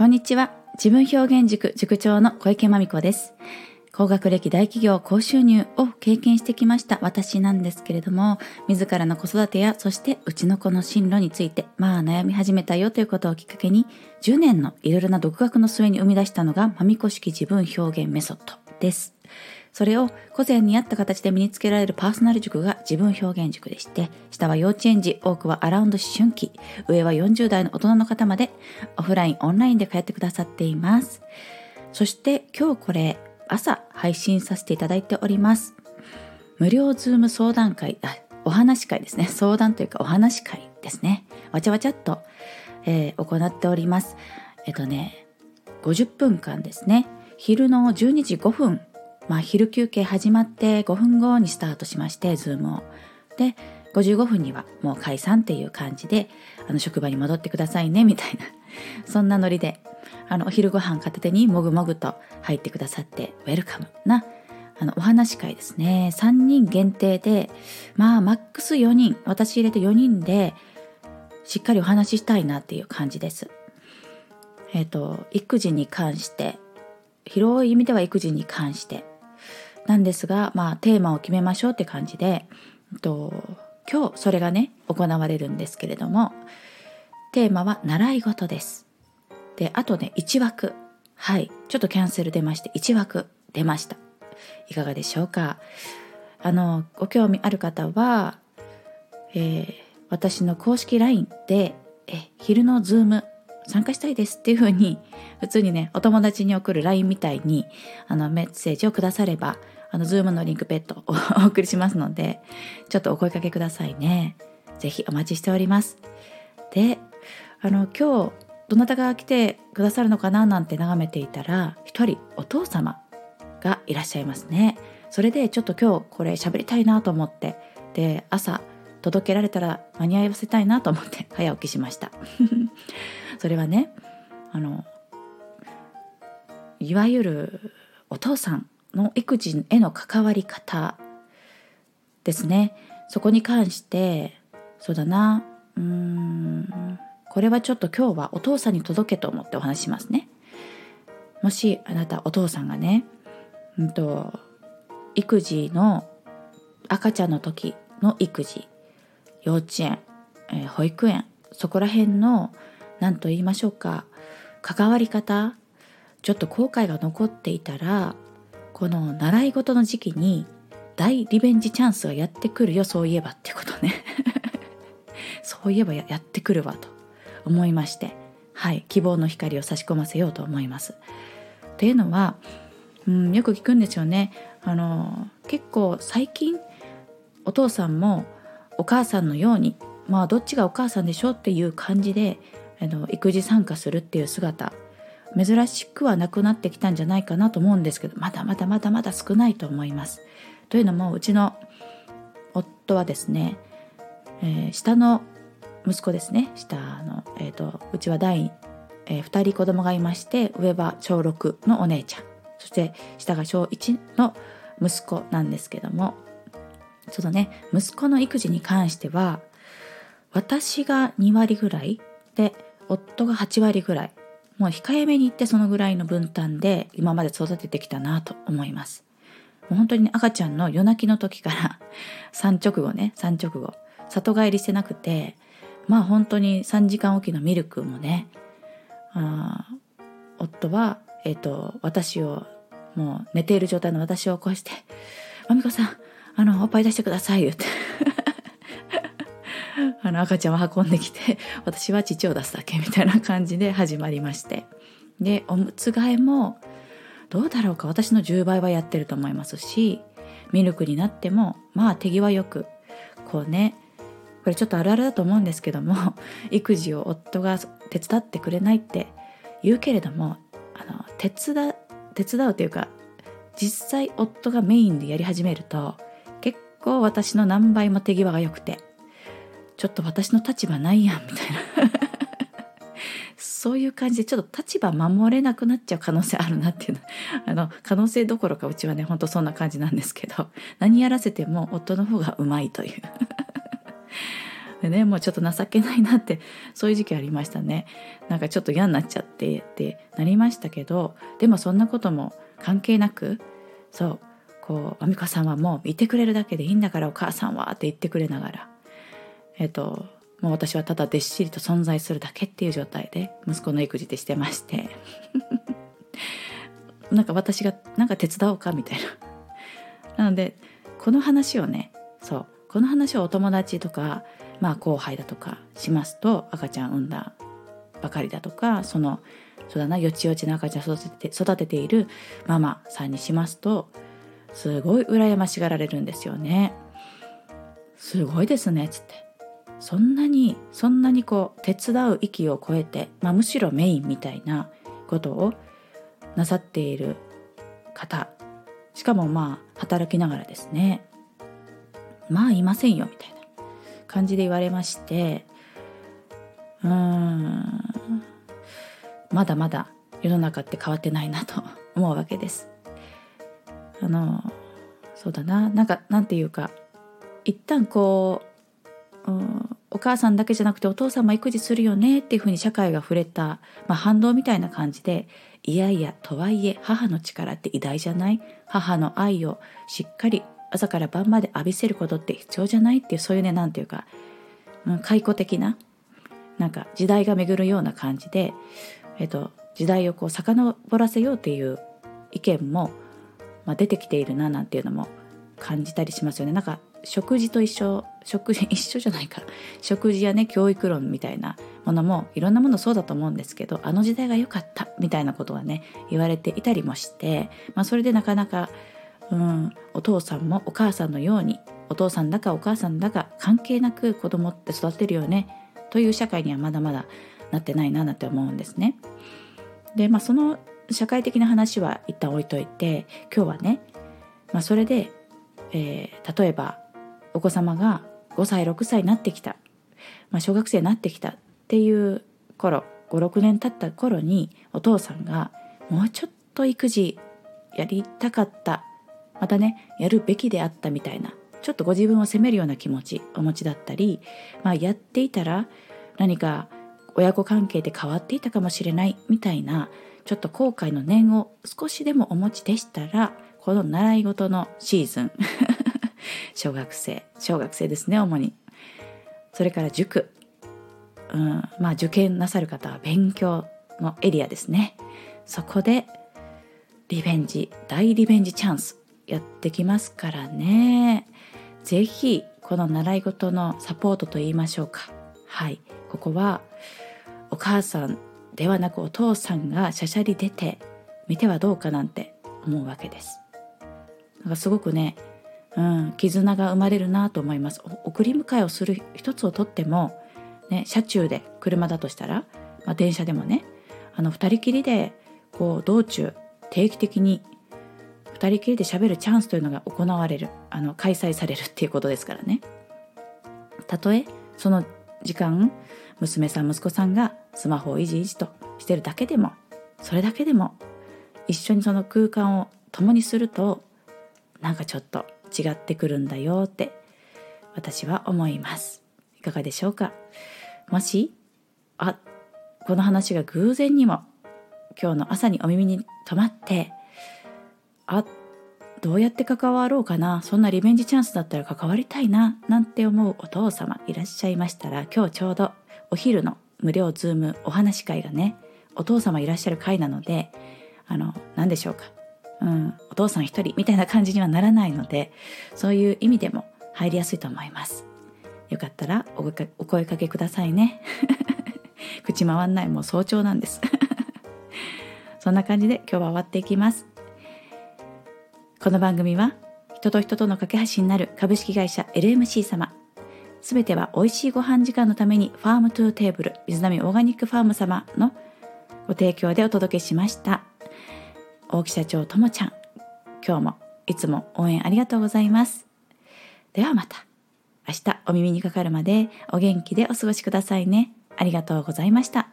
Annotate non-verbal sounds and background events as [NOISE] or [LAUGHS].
こんにちは。自分表現塾塾長の小池真美子です。高学歴大企業高収入を経験してきました私なんですけれども、自らの子育てや、そしてうちの子の進路について、まあ悩み始めたよということをきっかけに、10年のいろいろな独学の末に生み出したのが、まみこ式自分表現メソッドです。それを個性に合った形で身につけられるパーソナル塾が自分表現塾でして、下は幼稚園児、多くはアラウンド思春期、上は40代の大人の方までオフライン、オンラインで通ってくださっています。そして今日これ朝配信させていただいております。無料ズーム相談会、あお話会ですね。相談というかお話会ですね。わちゃわちゃっと、えー行っております。えっとね、50分間ですね。昼の12時5分、まあ昼休憩始まって5分後にスタートしまして、ズームを。で、55分にはもう解散っていう感じで、あの職場に戻ってくださいね、みたいな。[LAUGHS] そんなノリで、あのお昼ご飯片手にもぐもぐと入ってくださって、ウェルカムな、あのお話会ですね。3人限定で、まあマックス4人、私入れて4人で、しっかりお話ししたいなっていう感じです。えっ、と、育児に関して、広い意味では育児に関してなんですが、まあ、テーマを決めましょうって感じで、えっと、今日それがね行われるんですけれどもテーマは習い事です。であとね1枠。はい。ちょっとキャンセル出まして1枠出ました。いかがでしょうか。あのご興味ある方は、えー私の公式 LINE でえ昼のズーム参加したいですっていう風に普通にねお友達に送る LINE みたいにあのメッセージをくださればあのズームのリンクぺっと[LAUGHS] お送りしますのでちょっとお声かけくださいね。ぜひお待ちしております。であの今日どなたが来てくださるのかななんて眺めていたら一人お父様がいらっしゃいますね。それでちょっと今日これ喋りたいなと思ってで朝届けられたら間に合わせたいなと思って [LAUGHS] 早起きしました。[LAUGHS] それはねあのいわゆるお父さんの育児への関わり方ですね。そこに関してそうだなうーんこれはちょっと今日はお父さんに届けと思ってお話しますね。もしあなたお父さんがねうんと育児の赤ちゃんの時の育児幼稚園、えー保育園そこら辺の何と言いましょうか関わり方ちょっと後悔が残っていたらこの習い事の時期に大リベンジチャンスがやってくるよそういえばってことね [LAUGHS] そういえばややってくるわと思いましてはい希望の光を差し込ませようと思います。っていうのは、うん、よく聞くんですよねあの結構最近お父さんもお母さんのようにまあどっちがお母さんでしょうっていう感じであの育児参加するっていう姿珍しくはなくなってきたんじゃないかなと思うんですけどまだまだまだまだ少ないと思います。というのもうちの夫はですね、えー下の息子ですね下の、えー、とうちは第、え2人子供がいまして上は小6のお姉ちゃんそして下が小1の息子なんですけどもそのね。息子の育児に関しては私が2割ぐらいで夫が8割ぐらい。もう控えめに言ってそのぐらいの分担で今まで育ててきたなと思います。もう本当にね赤ちゃんの夜泣きの時から産直後ね産直後里帰りしてなくてまあ本当に3時間おきのミルクもねあ夫は、えっと私をもう寝ている状態の私を起こして「まみこさんあのおっぱい出してください」言って。[LAUGHS] あの赤ちゃんを運んできて私は乳を出すだけみたいな感じで始まりまして。でおむつ替えもどうだろうか。私の10倍はやってると思いますしミルクになってもまあ手際よくこうねこれちょっとあるあるだと思うんですけども [LAUGHS] 育児を夫が手伝ってくれないって言うけれどもあの手伝手伝うというか実際夫がメインでやり始めると構私の何倍も手際が良くてちょっと私の立場ないやんみたいな。[LAUGHS] そういう感じでちょっと立場守れなくなっちゃう可能性あるなっていうの。[LAUGHS] あの可能性どころかうちはねほんとそんな感じなんですけど何やらせても夫の方がうまいという。[LAUGHS] でねもうちょっと情けないなってそういう時期ありましたね。なんかちょっと嫌になっちゃってってなりましたけどでもそんなことも関係なくそうこう「あみかさんはもういてくれるだけでいいんだからお母さんは」って言ってくれながら。えっともう私はただでっしりと存在するだけっていう状態で息子の育児でしてまして。[LAUGHS] なんか私がなんか手伝おうかみたいな。なのでこの話をねそうこの話をお友達とかまあ後輩だとかしますと赤ちゃん産んだばかりだとかそのそうだなよちよちの赤ちゃん育てて育てているママさんにしますとすごい羨ましがられるんですよね。すごいですねっつって。そんなにそんなにこう手伝う域を超えて、まあ、むしろメインみたいなことをなさっている方。しかもまあ働きながらですね。まあいませんよみたいな感じで言われまして。うーん。まだまだ世の中って変わってないなと思うわけです。あのそうだな。なんかなんていうか一旦こう、うん、お母さんだけじゃなくてお父さんも育児するよねっていうふうに社会が触れた、まあ、反動みたいな感じでいやいやとはいえ母の力って偉大じゃない？母の愛をしっかり朝から晩まで浴びせることって必要じゃないっていうそういうねなんていうか、うん、解雇的ななんか時代が巡るような感じで、えっと、時代をこう遡らせようっていう意見も、まあ、出てきているななんていうのも感じたりしますよね。なんか食事と一緒食事 [LAUGHS] 一緒じゃないか食事やね教育論みたいなものもいろんなものそうだと思うんですけどあの時代が良かったみたいなことがね言われていたりもして、まあ、それでなかなかうん、お父さんもお母さんのようにお父さんだかお母さんだか関係なく子供って育てるよねという社会にはまだまだなってないななんて思うんですね。でまあその社会的な話は一旦置いといて今日はね、まあ、それで、えー、例えばお子様が5歳6歳になってきた、まあ、小学生になってきた。っていう頃56年経った頃にお父さんがもうちょっと育児やりたかった。またねやるべきであったみたいな。ちょっとご自分を責めるような気持ちお持ちだったり、まあ、やっていたら何か親子関係で変わっていたかもしれないみたいなちょっと後悔の念を少しでもお持ちでしたらこの習い事のシーズン。[LAUGHS] 小学生。小学生ですね主に。それから塾、うん、まあ受験なさる方は勉強のエリアですね。そこでリベンジ大リベンジチャンスやってきますからね。是非この習い事のサポートと言いましょうか。はい。ここはお母さんではなくお父さんがしゃしゃり出てみてはどうかなんて思うわけです。なんかすごくね、うん、絆が生まれるなと思います。送り迎えをする一つをとっても、ね、車中で車だとしたら、まあ、電車でもねあの2人きりでこう道中定期的に2人きりで喋るチャンスというのが行われるあの開催されるっていうことですからね。たとえその時間娘さん息子さんがスマホをいじいじとしてるだけでもそれだけでも一緒にその空間を共にするとなんかちょっと違ってくるんだよって私は思います。いかがでしょうか？もしあこの話が偶然にも今日の朝にお耳に止まってあどうやって関わろうかな？そんなリベンジチャンスだったら関わりたいな？なんて思うお父様いらっしゃいましたら今日ちょうどお昼の無料ズームお話会がねお父様いらっしゃる会なのであの何でしょうか、うん、お父さん一人みたいな感じにはならないのでそういう意味でも入りやすいと思います。よかったらおお声かけくださいね。[LAUGHS] 口回んないもう早朝なんです。[LAUGHS] そんな感じで今日は終わっていきます。この番組は人と人との架け橋になる株式会社 LMC 様すべては美味しいご飯時間のために Farm to Table 瑞浪オーガニックファーム様のご提供でお届けしました。大木社長ともちゃん今日もいつも応援ありがとうございます。ではまた明日お耳にかかるまでお元気でお過ごしくださいね。ありがとうございました。